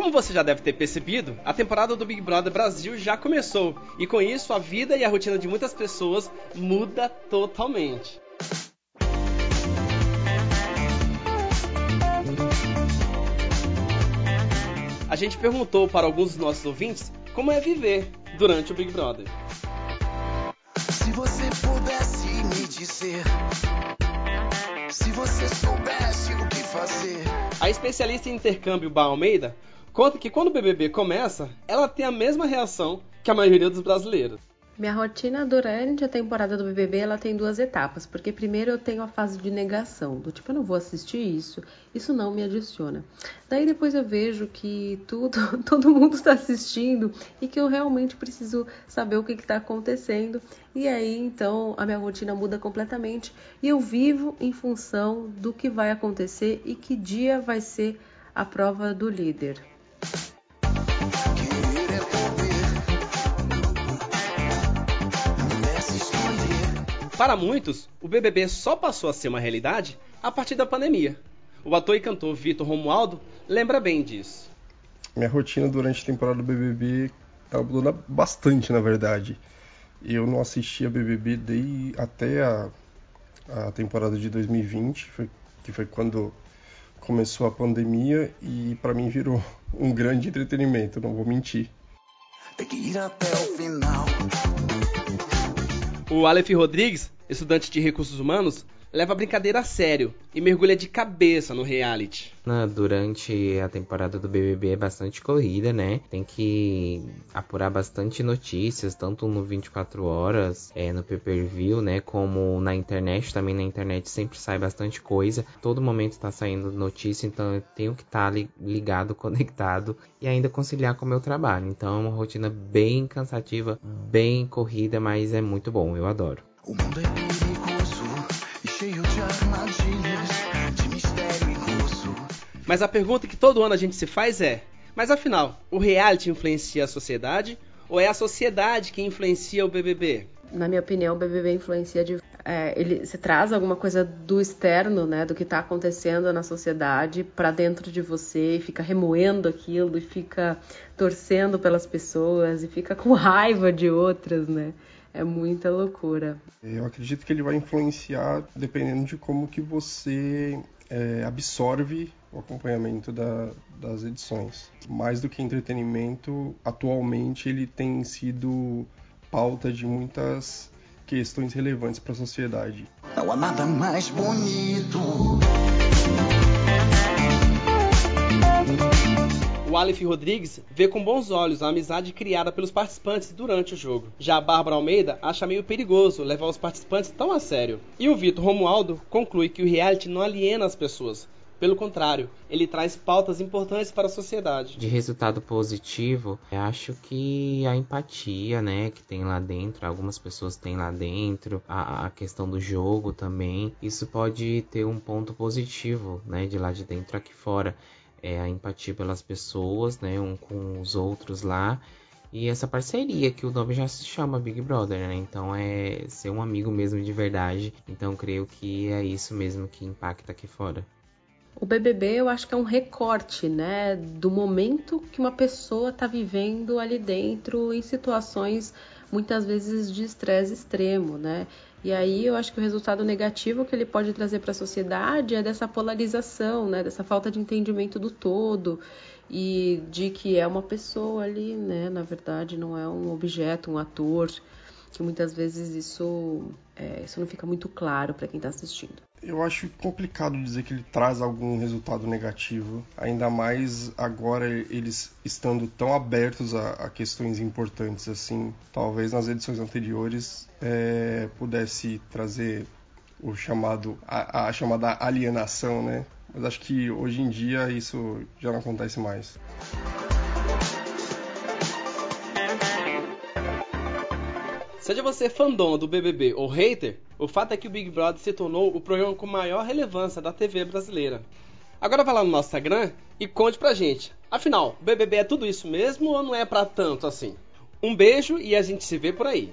Como você já deve ter percebido, a temporada do Big Brother Brasil já começou e com isso a vida e a rotina de muitas pessoas muda totalmente. A gente perguntou para alguns dos nossos ouvintes como é viver durante o Big Brother. Se você pudesse me dizer, se você soubesse o que fazer. A especialista em intercâmbio Ba Almeida conta que quando o BBB começa, ela tem a mesma reação que a maioria dos brasileiros. Minha rotina durante a temporada do BBB ela tem duas etapas, porque primeiro eu tenho a fase de negação, do tipo eu não vou assistir isso, isso não me adiciona. Daí depois eu vejo que tudo, todo mundo está assistindo e que eu realmente preciso saber o que está acontecendo. E aí então a minha rotina muda completamente e eu vivo em função do que vai acontecer e que dia vai ser a prova do líder. Para muitos, o BBB só passou a ser uma realidade a partir da pandemia. O ator e cantor Vitor Romualdo lembra bem disso. Minha rotina durante a temporada do BBB mudou bastante, na verdade. Eu não assistia BBB desde até a, a temporada de 2020, foi, que foi quando começou a pandemia e para mim virou um grande entretenimento, não vou mentir. Tem que ir até o final. O Aleph Rodrigues, estudante de recursos humanos, leva a brincadeira a sério e mergulha de cabeça no reality. Durante a temporada do BBB é bastante corrida, né? Tem que apurar bastante notícias, tanto no 24 horas, é, no pay-per-view, né? Como na internet. Também na internet sempre sai bastante coisa. Todo momento está saindo notícia, então eu tenho que estar tá ligado, conectado e ainda conciliar com o meu trabalho. Então é uma rotina bem cansativa, bem corrida, mas é muito bom. Eu adoro. O mundo é Mas a pergunta que todo ano a gente se faz é: mas afinal, o reality influencia a sociedade ou é a sociedade que influencia o BBB? Na minha opinião, o BBB influencia de é, ele se traz alguma coisa do externo, né, do que está acontecendo na sociedade para dentro de você e fica remoendo aquilo e fica torcendo pelas pessoas e fica com raiva de outras, né? É muita loucura. Eu acredito que ele vai influenciar dependendo de como que você é, absorve o acompanhamento da, das edições. Mais do que entretenimento, atualmente ele tem sido pauta de muitas questões relevantes para a sociedade. Não há nada mais bonito Aleph Rodrigues vê com bons olhos a amizade criada pelos participantes durante o jogo. Já a Bárbara Almeida acha meio perigoso levar os participantes tão a sério. E o Vitor Romualdo conclui que o reality não aliena as pessoas, pelo contrário, ele traz pautas importantes para a sociedade. De resultado positivo, acho que a empatia, né, que tem lá dentro, algumas pessoas têm lá dentro, a, a questão do jogo também, isso pode ter um ponto positivo, né, de lá de dentro aqui fora é, a empatia pelas pessoas, né, um com os outros lá. E essa parceria, que o nome já se chama Big Brother, né? Então é ser um amigo mesmo de verdade. Então creio que é isso mesmo que impacta aqui fora. O BBB eu acho que é um recorte, né, do momento que uma pessoa está vivendo ali dentro em situações muitas vezes de estresse extremo, né? E aí eu acho que o resultado negativo que ele pode trazer para a sociedade é dessa polarização, né, dessa falta de entendimento do todo e de que é uma pessoa ali, né, na verdade não é um objeto, um ator, que muitas vezes isso, é, isso não fica muito claro para quem está assistindo. Eu acho complicado dizer que ele traz algum resultado negativo, ainda mais agora eles estando tão abertos a, a questões importantes assim. Talvez nas edições anteriores é, pudesse trazer o chamado a, a chamada alienação, né? Mas acho que hoje em dia isso já não acontece mais. Seja você fandom do BBB ou hater, o fato é que o Big Brother se tornou o programa com maior relevância da TV brasileira. Agora vai lá no nosso Instagram e conte pra gente. Afinal, o BBB é tudo isso mesmo ou não é pra tanto assim? Um beijo e a gente se vê por aí.